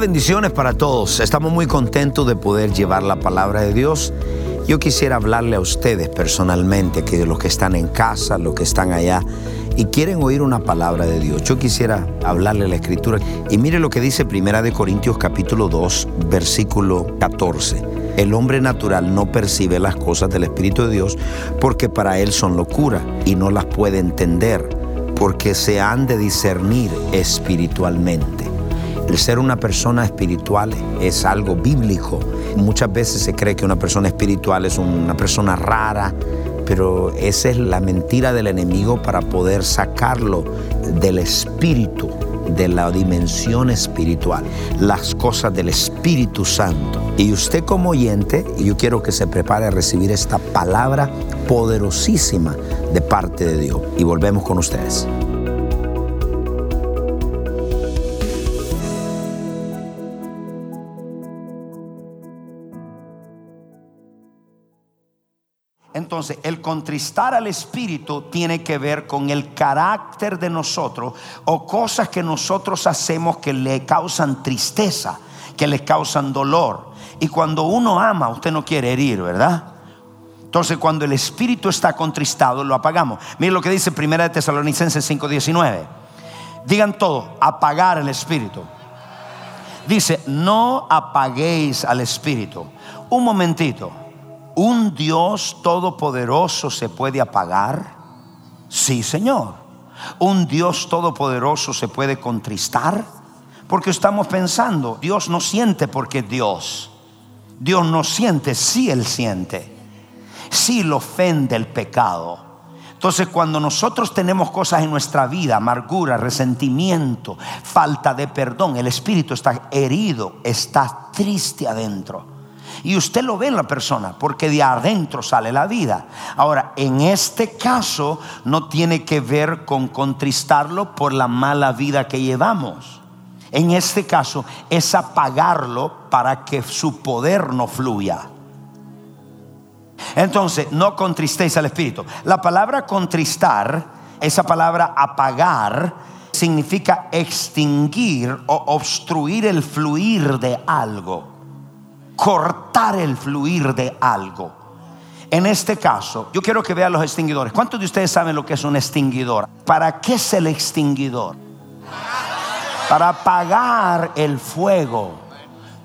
Bendiciones para todos. Estamos muy contentos de poder llevar la palabra de Dios. Yo quisiera hablarle a ustedes personalmente, que los que están en casa, los que están allá y quieren oír una palabra de Dios. Yo quisiera hablarle la escritura y mire lo que dice Primera de Corintios capítulo 2, versículo 14. El hombre natural no percibe las cosas del Espíritu de Dios porque para él son locura y no las puede entender porque se han de discernir espiritualmente. El ser una persona espiritual es algo bíblico. Muchas veces se cree que una persona espiritual es una persona rara, pero esa es la mentira del enemigo para poder sacarlo del espíritu, de la dimensión espiritual, las cosas del Espíritu Santo. Y usted como oyente, yo quiero que se prepare a recibir esta palabra poderosísima de parte de Dios. Y volvemos con ustedes. Entonces, el contristar al Espíritu tiene que ver con el carácter de nosotros o cosas que nosotros hacemos que le causan tristeza, que le causan dolor. Y cuando uno ama, usted no quiere herir, ¿verdad? Entonces, cuando el Espíritu está contristado, lo apagamos. Mire lo que dice 1 de Tesalonicenses 5:19. Digan todo, apagar el Espíritu. Dice, no apaguéis al Espíritu. Un momentito. ¿Un Dios todopoderoso se puede apagar? Sí, Señor. ¿Un Dios todopoderoso se puede contristar? Porque estamos pensando, Dios no siente porque Dios. Dios no siente, sí Él siente. Sí lo ofende el pecado. Entonces cuando nosotros tenemos cosas en nuestra vida, amargura, resentimiento, falta de perdón, el espíritu está herido, está triste adentro. Y usted lo ve en la persona, porque de adentro sale la vida. Ahora, en este caso no tiene que ver con contristarlo por la mala vida que llevamos. En este caso es apagarlo para que su poder no fluya. Entonces, no contristéis al Espíritu. La palabra contristar, esa palabra apagar, significa extinguir o obstruir el fluir de algo cortar el fluir de algo. En este caso, yo quiero que vean los extinguidores. ¿Cuántos de ustedes saben lo que es un extinguidor? ¿Para qué es el extinguidor? Para apagar el fuego.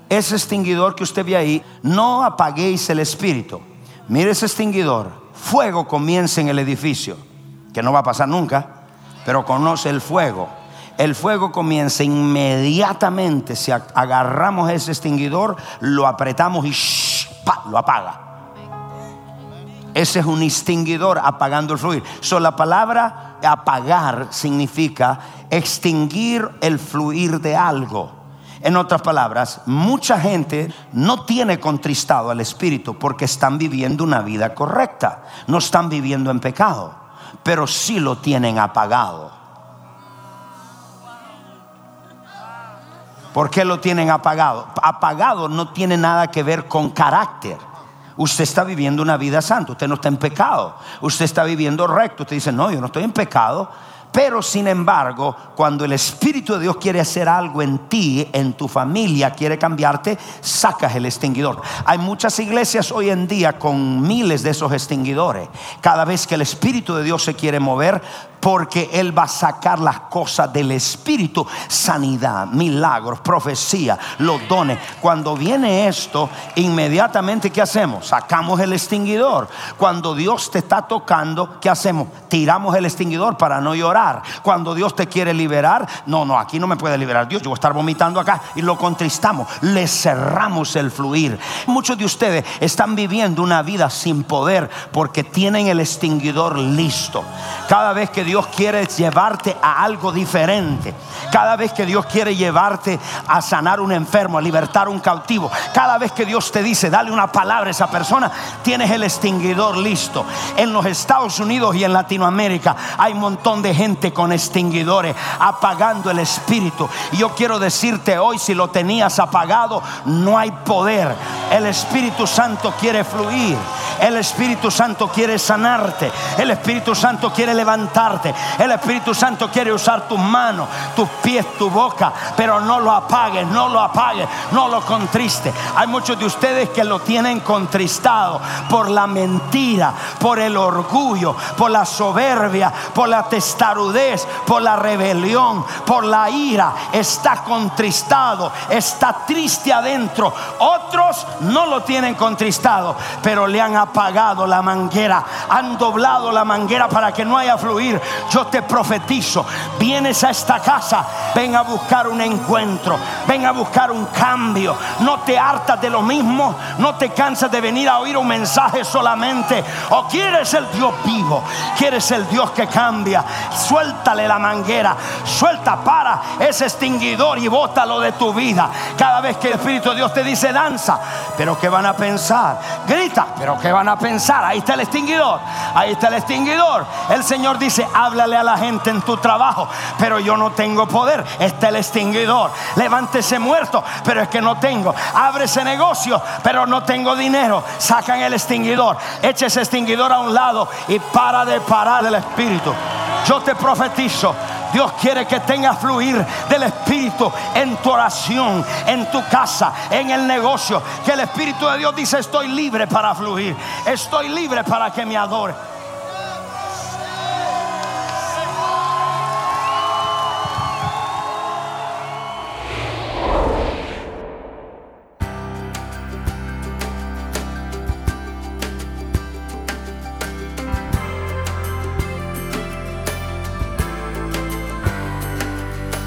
Ese extinguidor que usted ve ahí, no apaguéis el espíritu. Mire ese extinguidor. Fuego comienza en el edificio, que no va a pasar nunca, pero conoce el fuego el fuego comienza inmediatamente. Si agarramos ese extinguidor, lo apretamos y lo apaga. Ese es un extinguidor apagando el fluir. So, la palabra apagar significa extinguir el fluir de algo. En otras palabras, mucha gente no tiene contristado al Espíritu porque están viviendo una vida correcta. No están viviendo en pecado, pero sí lo tienen apagado. ¿Por qué lo tienen apagado? Apagado no tiene nada que ver con carácter. Usted está viviendo una vida santa, usted no está en pecado, usted está viviendo recto. Usted dice, no, yo no estoy en pecado, Pero sin embargo, cuando el Espíritu de Dios quiere hacer algo en ti, en tu familia, quiere cambiarte, sacas el extinguidor. Hay muchas iglesias hoy en día con miles de esos extinguidores. Cada vez que el Espíritu de Dios se quiere mover, porque Él va a sacar las cosas del Espíritu, sanidad, milagros, profecía, los dones. Cuando viene esto, inmediatamente, ¿qué hacemos? Sacamos el extinguidor. Cuando Dios te está tocando, ¿qué hacemos? Tiramos el extinguidor para no llorar. Cuando Dios te quiere liberar, no, no, aquí no me puede liberar Dios, yo voy a estar vomitando acá y lo contristamos, le cerramos el fluir. Muchos de ustedes están viviendo una vida sin poder porque tienen el extinguidor listo. Cada vez que Dios Dios quiere llevarte a algo diferente. Cada vez que Dios quiere llevarte a sanar un enfermo, a libertar un cautivo. Cada vez que Dios te dice, dale una palabra a esa persona, tienes el extinguidor listo. En los Estados Unidos y en Latinoamérica hay un montón de gente con extinguidores apagando el espíritu. Y yo quiero decirte hoy, si lo tenías apagado, no hay poder. El Espíritu Santo quiere fluir. El Espíritu Santo quiere sanarte. El Espíritu Santo quiere levantarte. El Espíritu Santo quiere usar tus manos, tus pies, tu boca, pero no lo apagues, no lo apagues, no lo contriste. Hay muchos de ustedes que lo tienen contristado por la mentira, por el orgullo, por la soberbia, por la testarudez, por la rebelión, por la ira. Está contristado, está triste adentro. Otros no lo tienen contristado, pero le han apagado la manguera, han doblado la manguera para que no haya fluir yo te profetizo, vienes a esta casa, ven a buscar un encuentro, ven a buscar un cambio. No te hartas de lo mismo, no te cansas de venir a oír un mensaje solamente. O quieres el Dios vivo, quieres el Dios que cambia. Suéltale la manguera, suelta, para ese extinguidor y bótalo de tu vida. Cada vez que el Espíritu de Dios te dice danza, pero ¿qué van a pensar? Grita, pero ¿qué van a pensar? Ahí está el extinguidor, ahí está el extinguidor. El Señor dice, háblale a la gente en tu trabajo, pero yo no tengo poder. Está el extinguidor. Levántese muerto, pero es que no tengo. Abre ese negocio, pero no tengo dinero. Sacan el extinguidor. Echa ese extinguidor a un lado y para de parar el espíritu. Yo te profetizo. Dios quiere que tengas fluir del Espíritu en tu oración, en tu casa, en el negocio. Que el Espíritu de Dios dice, estoy libre para fluir. Estoy libre para que me adore.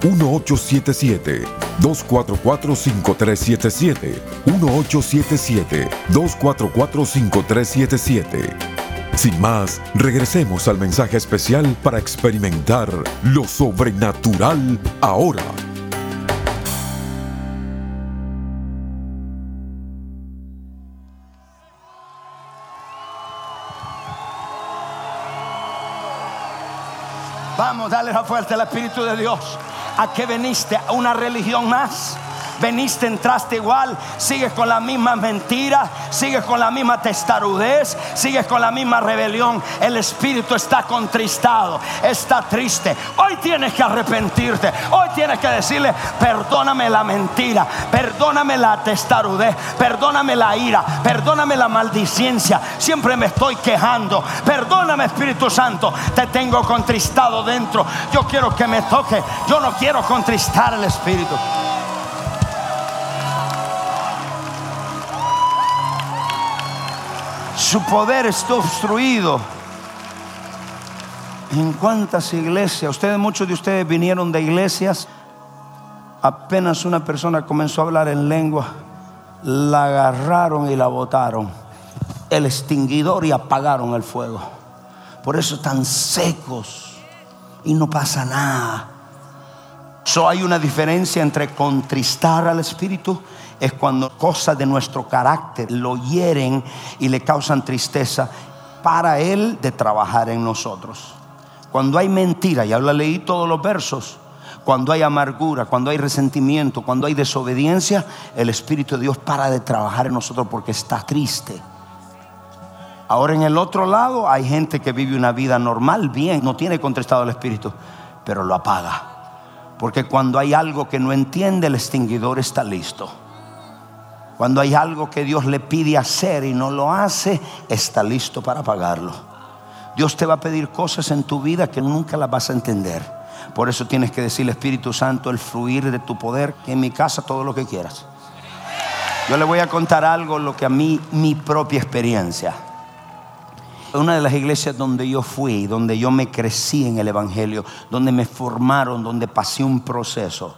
1877-244-5377. 1877-244-5377. Sin más, regresemos al mensaje especial para experimentar lo sobrenatural ahora. Vamos, dale la fuerza al Espíritu de Dios. ¿A qué veniste? ¿A una religión más? Veniste, entraste igual, sigues con la misma mentira, sigues con la misma testarudez, sigues con la misma rebelión. El espíritu está contristado, está triste. Hoy tienes que arrepentirte, hoy tienes que decirle, perdóname la mentira, perdóname la testarudez, perdóname la ira, perdóname la maldicencia. Siempre me estoy quejando. Perdóname Espíritu Santo, te tengo contristado dentro. Yo quiero que me toque, yo no quiero contristar el Espíritu. Su poder está obstruido. ¿En cuántas iglesias? Ustedes, muchos de ustedes vinieron de iglesias. Apenas una persona comenzó a hablar en lengua, la agarraron y la botaron. El extinguidor y apagaron el fuego. Por eso están secos y no pasa nada. So hay una diferencia entre contristar al Espíritu es cuando cosas de nuestro carácter lo hieren y le causan tristeza para Él de trabajar en nosotros. Cuando hay mentira, ya lo leí todos los versos, cuando hay amargura, cuando hay resentimiento, cuando hay desobediencia, el Espíritu de Dios para de trabajar en nosotros porque está triste. Ahora en el otro lado hay gente que vive una vida normal, bien, no tiene contristado el Espíritu, pero lo apaga. Porque cuando hay algo que no entiende, el extinguidor está listo. Cuando hay algo que Dios le pide hacer y no lo hace, está listo para pagarlo. Dios te va a pedir cosas en tu vida que nunca las vas a entender. Por eso tienes que decirle, Espíritu Santo, el fluir de tu poder, que en mi casa todo lo que quieras. Yo le voy a contar algo, lo que a mí, mi propia experiencia. Una de las iglesias donde yo fui, donde yo me crecí en el Evangelio, donde me formaron, donde pasé un proceso.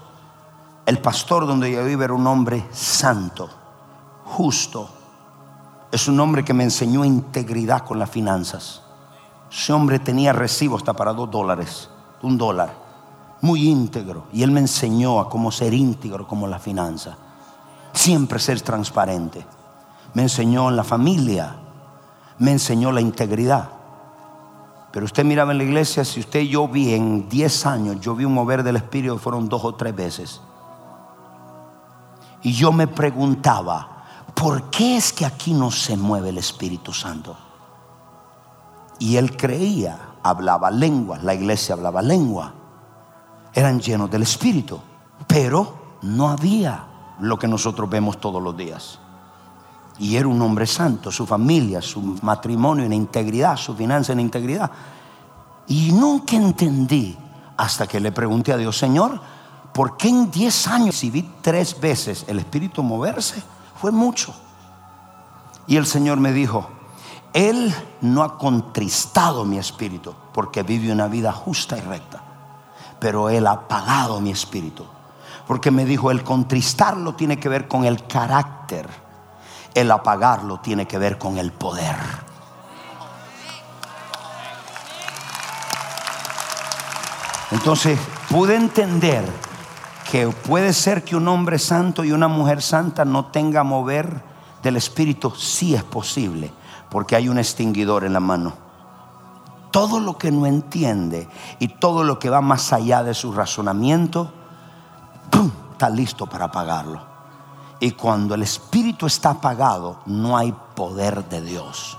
El pastor donde yo vivo era un hombre santo justo. Es un hombre que me enseñó integridad con las finanzas. Ese hombre tenía recibo hasta para dos dólares, un dólar, muy íntegro. Y él me enseñó a cómo ser íntegro como la finanza. Siempre ser transparente. Me enseñó en la familia, me enseñó la integridad. Pero usted miraba en la iglesia, si usted yo vi en 10 años, yo vi un mover del Espíritu, fueron dos o tres veces. Y yo me preguntaba, ¿por qué es que aquí no se mueve el Espíritu Santo? Y él creía, hablaba lengua, la iglesia hablaba lengua, eran llenos del Espíritu, pero no había lo que nosotros vemos todos los días. Y era un hombre santo, su familia, su matrimonio en integridad, su finanza en integridad. Y nunca entendí hasta que le pregunté a Dios, Señor, ¿por qué en 10 años, si vi tres veces el Espíritu moverse, fue mucho. Y el Señor me dijo, Él no ha contristado mi espíritu porque vive una vida justa y recta, pero Él ha apagado mi espíritu. Porque me dijo, el contristarlo tiene que ver con el carácter, el apagarlo tiene que ver con el poder. Entonces pude entender que puede ser que un hombre santo y una mujer santa no tenga mover del Espíritu, sí es posible, porque hay un extinguidor en la mano. Todo lo que no entiende y todo lo que va más allá de su razonamiento, está listo para apagarlo. Y cuando el Espíritu está apagado, no hay poder de Dios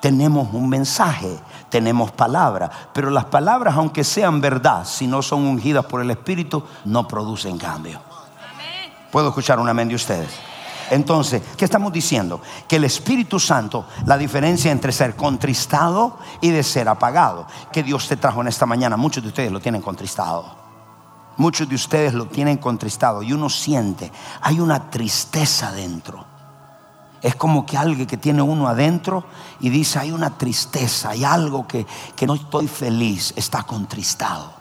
tenemos un mensaje, tenemos palabras, pero las palabras, aunque sean verdad, si no son ungidas por el Espíritu, no producen cambio. ¿Puedo escuchar un amén de ustedes? Entonces, ¿qué estamos diciendo? Que el Espíritu Santo, la diferencia entre ser contristado y de ser apagado, que Dios te trajo en esta mañana, muchos de ustedes lo tienen contristado. Muchos de ustedes lo tienen contristado y uno siente, hay una tristeza dentro. Es como que alguien que tiene uno adentro y dice, hay una tristeza, hay algo que, no estoy feliz, está contristado.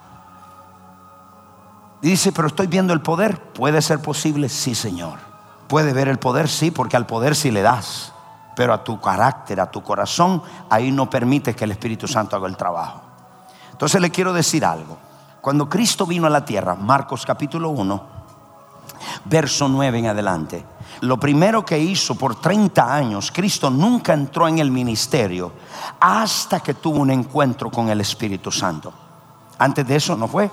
Dice, pero estoy viendo el poder. ¿Puede ser posible? Sí, Señor. ¿Puede ver el poder? Sí, porque al poder sí le das. Pero a tu carácter, a tu corazón, ahí no permite que el Espíritu Santo haga el trabajo. Entonces le quiero decir algo. Cuando Cristo vino a la tierra, Marcos capítulo 1, verso 9 en adelante, lo primero que hizo por 30 años, Cristo nunca entró en el ministerio hasta que tuvo un encuentro con el Espíritu Santo. Antes de eso no fue.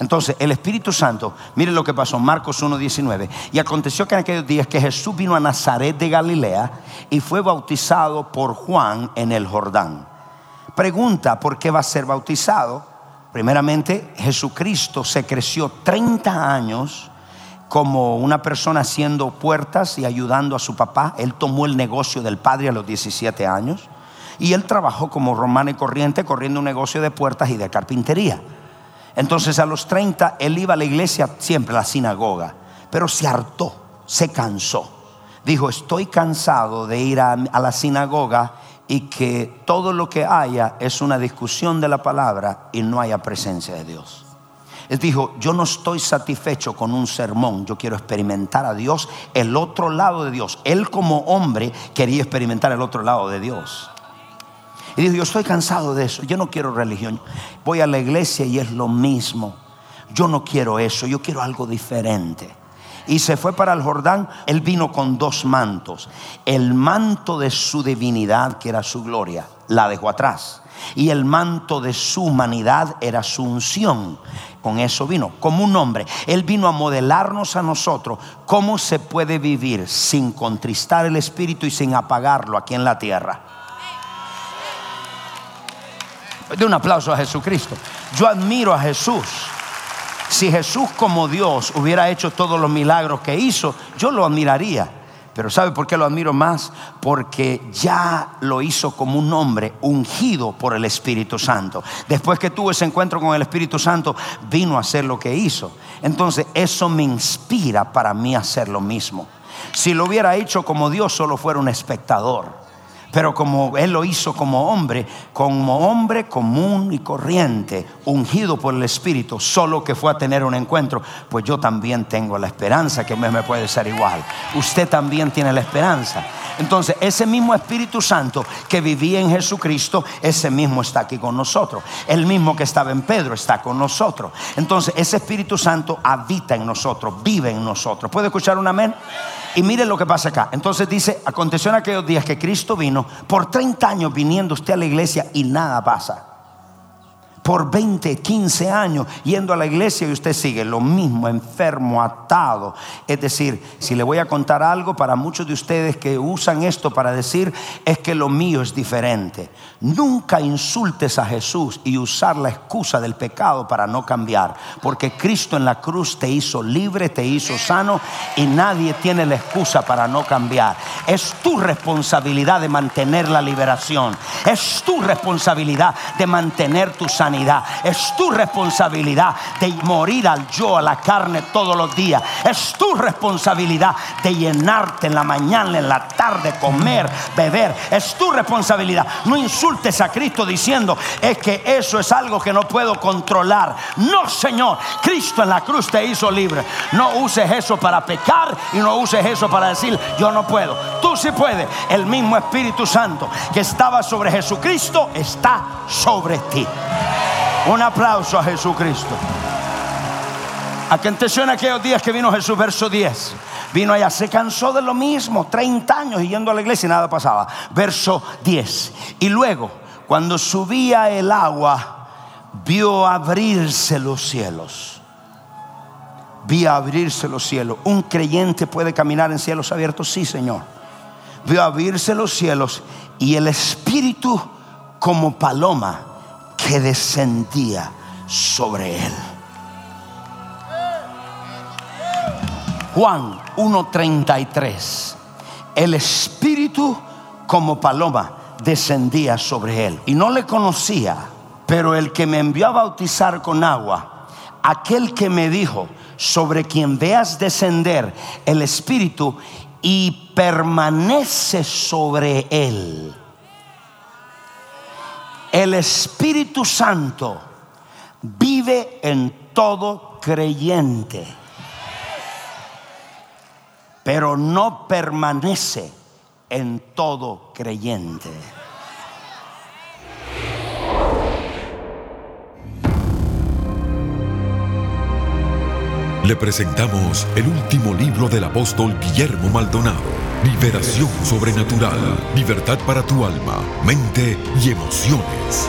Entonces, el Espíritu Santo, mire lo que pasó, Marcos 1.19. Y aconteció que en aquellos días que Jesús vino a Nazaret de Galilea y fue bautizado por Juan en el Jordán. Pregunta, ¿por qué va a ser bautizado? Primeramente, Jesucristo se creció 30 años como una persona haciendo puertas y ayudando a su papá. Él tomó el negocio del padre a los 17 años y él trabajó como romano y corriente corriendo un negocio de puertas y de carpintería. Entonces a los 30 él iba a la iglesia, siempre a la sinagoga, pero se hartó, se cansó. Dijo, estoy cansado de ir a, a la sinagoga y que todo lo que haya es una discusión de la palabra y no haya presencia de Dios. Él dijo, yo no estoy satisfecho con un sermón, yo quiero experimentar a Dios, el otro lado de Dios. Él como hombre quería experimentar el otro lado de Dios. Y dijo, yo estoy cansado de eso, yo no quiero religión. Voy a la iglesia y es lo mismo. Yo no quiero eso, yo quiero algo diferente. Y se fue para el Jordán, él vino con dos mantos. El manto de su divinidad, que era su gloria, la dejó atrás. Y el manto de su humanidad era su unción. Con eso vino, como un hombre. Él vino a modelarnos a nosotros cómo se puede vivir sin contristar el espíritu y sin apagarlo aquí en la tierra. De un aplauso a Jesucristo. Yo admiro a Jesús. Si Jesús como Dios hubiera hecho todos los milagros que hizo, yo lo admiraría. Pero ¿sabe por qué lo admiro más? Porque ya lo hizo como un hombre ungido por el Espíritu Santo. Después que tuvo ese encuentro con el Espíritu Santo, vino a hacer lo que hizo. Entonces eso me inspira para mí hacer lo mismo. Si lo hubiera hecho como Dios, solo fuera un espectador. Pero como Él lo hizo como hombre, como hombre común y corriente, ungido por el Espíritu, solo que fue a tener un encuentro, pues yo también tengo la esperanza que me, puede ser igual. Usted también tiene la esperanza. Entonces, ese mismo Espíritu Santo que vivía en Jesucristo, ese mismo está aquí con nosotros. El mismo que estaba en Pedro está con nosotros. Entonces, ese Espíritu Santo habita en nosotros, vive en nosotros. ¿Puede escuchar un amén? Y mire lo que pasa acá. Entonces dice, aconteció en aquellos días que Cristo vino, por 30 años viniendo usted a la iglesia y nada pasa por 20, 15 años yendo a la iglesia y usted sigue lo mismo, enfermo, atado. Es decir, si le voy a contar algo para muchos de ustedes que usan esto para decir es que lo mío es diferente. Nunca insultes a Jesús y usar la excusa del pecado para no cambiar, porque Cristo en la cruz te hizo libre, te hizo sano y nadie tiene la excusa para no cambiar. Es tu responsabilidad de mantener la liberación. Es tu responsabilidad de mantener tu sanidad es tu responsabilidad de morir al yo, a la carne todos los días. Es tu responsabilidad de llenarte en la mañana, en la tarde, comer, beber. Es tu responsabilidad. No insultes a Cristo diciendo es que eso es algo que no puedo controlar. No, Señor. Cristo en la cruz te hizo libre. No uses eso para pecar y no uses eso para decir yo no puedo. Tú sí puedes. El mismo Espíritu Santo que estaba sobre Jesucristo está sobre ti. Un aplauso a Jesucristo. Aconteció en aquellos días que vino Jesús, verso 10. Vino allá, se cansó de lo mismo, 30 años yendo a la iglesia y nada pasaba. Verso 10. Y luego, cuando subía el agua, vio abrirse los cielos. Vio abrirse los cielos. ¿Un creyente puede caminar en cielos abiertos? Sí, Señor. Vio abrirse los cielos y el Espíritu como paloma descendía sobre él. Juan 1.33. El Espíritu como paloma descendía sobre él. Y no le conocía, pero el que me envió a bautizar con agua, aquel que me dijo, sobre quien veas descender el Espíritu y permanece sobre él el Espíritu Santo vive en todo creyente, pero no permanece en todo creyente. Le presentamos el último libro del apóstol Guillermo Maldonado Liberación sobrenatural. Libertad para tu alma, mente y emociones.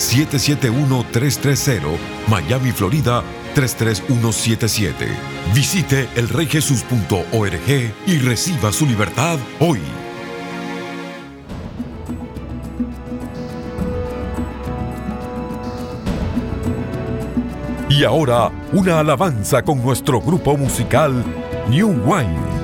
771-330, Miami, Florida 33177. Visite elreyjesus.org y reciba su libertad hoy. Y ahora, una alabanza con nuestro grupo musical New Wine.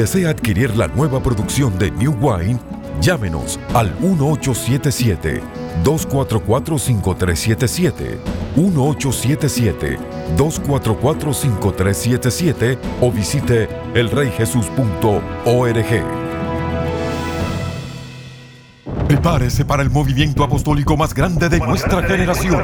Desea adquirir la nueva producción de New Wine, llámenos al 1877-244-5377, 1877-244-5377 o visite elreyjesus.org. Prepárese para el movimiento apostólico más grande de nuestra generación.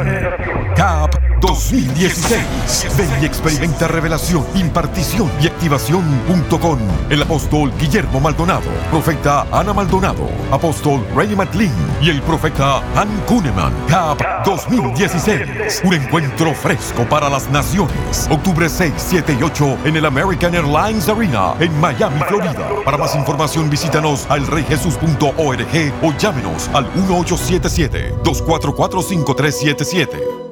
CAP 2016. Ven y experimenta revelación, impartición y activación junto con el apóstol Guillermo Maldonado, profeta Ana Maldonado, apóstol Ray McLean y el profeta Han Kuneman. CAP 2016. Un encuentro fresco para las naciones. Octubre 6, 7 y 8 en el American Airlines Arena en Miami, Florida. Para más información visítanos al reyjesus.org o al 1877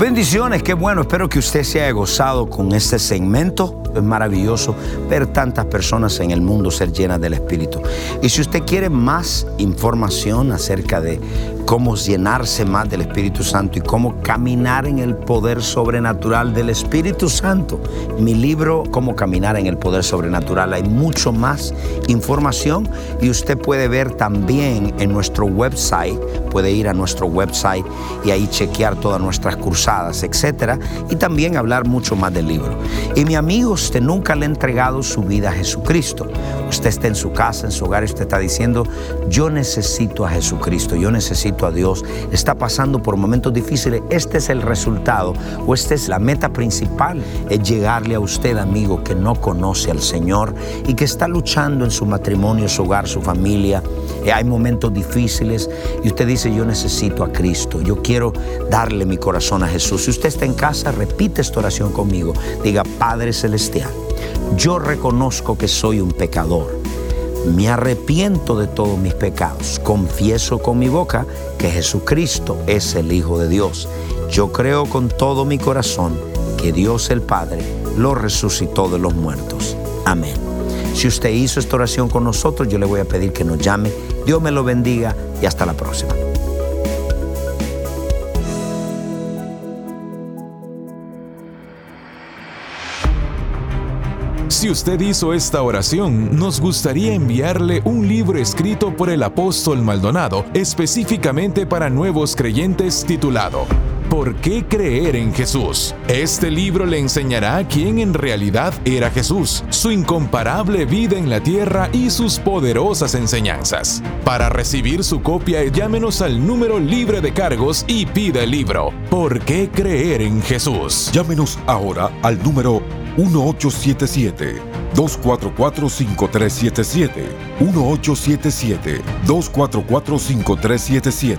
Bendiciones, qué bueno. Espero que usted se haya gozado con este segmento. Es maravilloso ver tantas personas en el mundo ser llenas del Espíritu. Y si usted quiere más información acerca de cómo llenarse más del Espíritu Santo y cómo caminar en el poder sobrenatural del Espíritu Santo. Mi libro, Cómo caminar en el poder sobrenatural, hay mucho más información y usted puede ver también en nuestro website, puede ir a nuestro website y ahí chequear todas nuestras cursadas, etcétera, y también hablar mucho más del libro. Y mi amigo, usted nunca le ha entregado su vida a Jesucristo. Usted está en su casa, en su hogar, y usted está diciendo, yo necesito a Jesucristo, yo necesito a Dios, está pasando por momentos difíciles, este es el resultado o esta es la meta principal, es llegarle a usted, amigo, que no conoce al Señor y que está luchando en su matrimonio, su hogar, su familia. Eh, hay momentos difíciles y usted dice, yo necesito a Cristo, yo quiero darle mi corazón a Jesús. Si usted está en casa, repite esta oración conmigo. Diga, Padre Celestial, yo reconozco que soy un pecador me arrepiento de todos mis pecados, confieso con mi boca que Jesucristo es el Hijo de Dios. Yo creo con todo mi corazón que Dios el Padre lo resucitó de los muertos. Amén. Si usted hizo esta oración con nosotros, yo le voy a pedir que nos llame. Dios me lo bendiga y hasta la próxima. Si usted hizo esta oración, nos gustaría enviarle un libro escrito por el apóstol Maldonado específicamente para nuevos creyentes titulado ¿Por qué creer en Jesús? Este libro le enseñará quién en realidad era Jesús, su incomparable vida en la tierra y sus poderosas enseñanzas. Para recibir su copia, llámenos al número libre de cargos y pida el libro ¿Por qué creer en Jesús? Llámenos ahora al número 1877-244-5377. 1877-244-5377.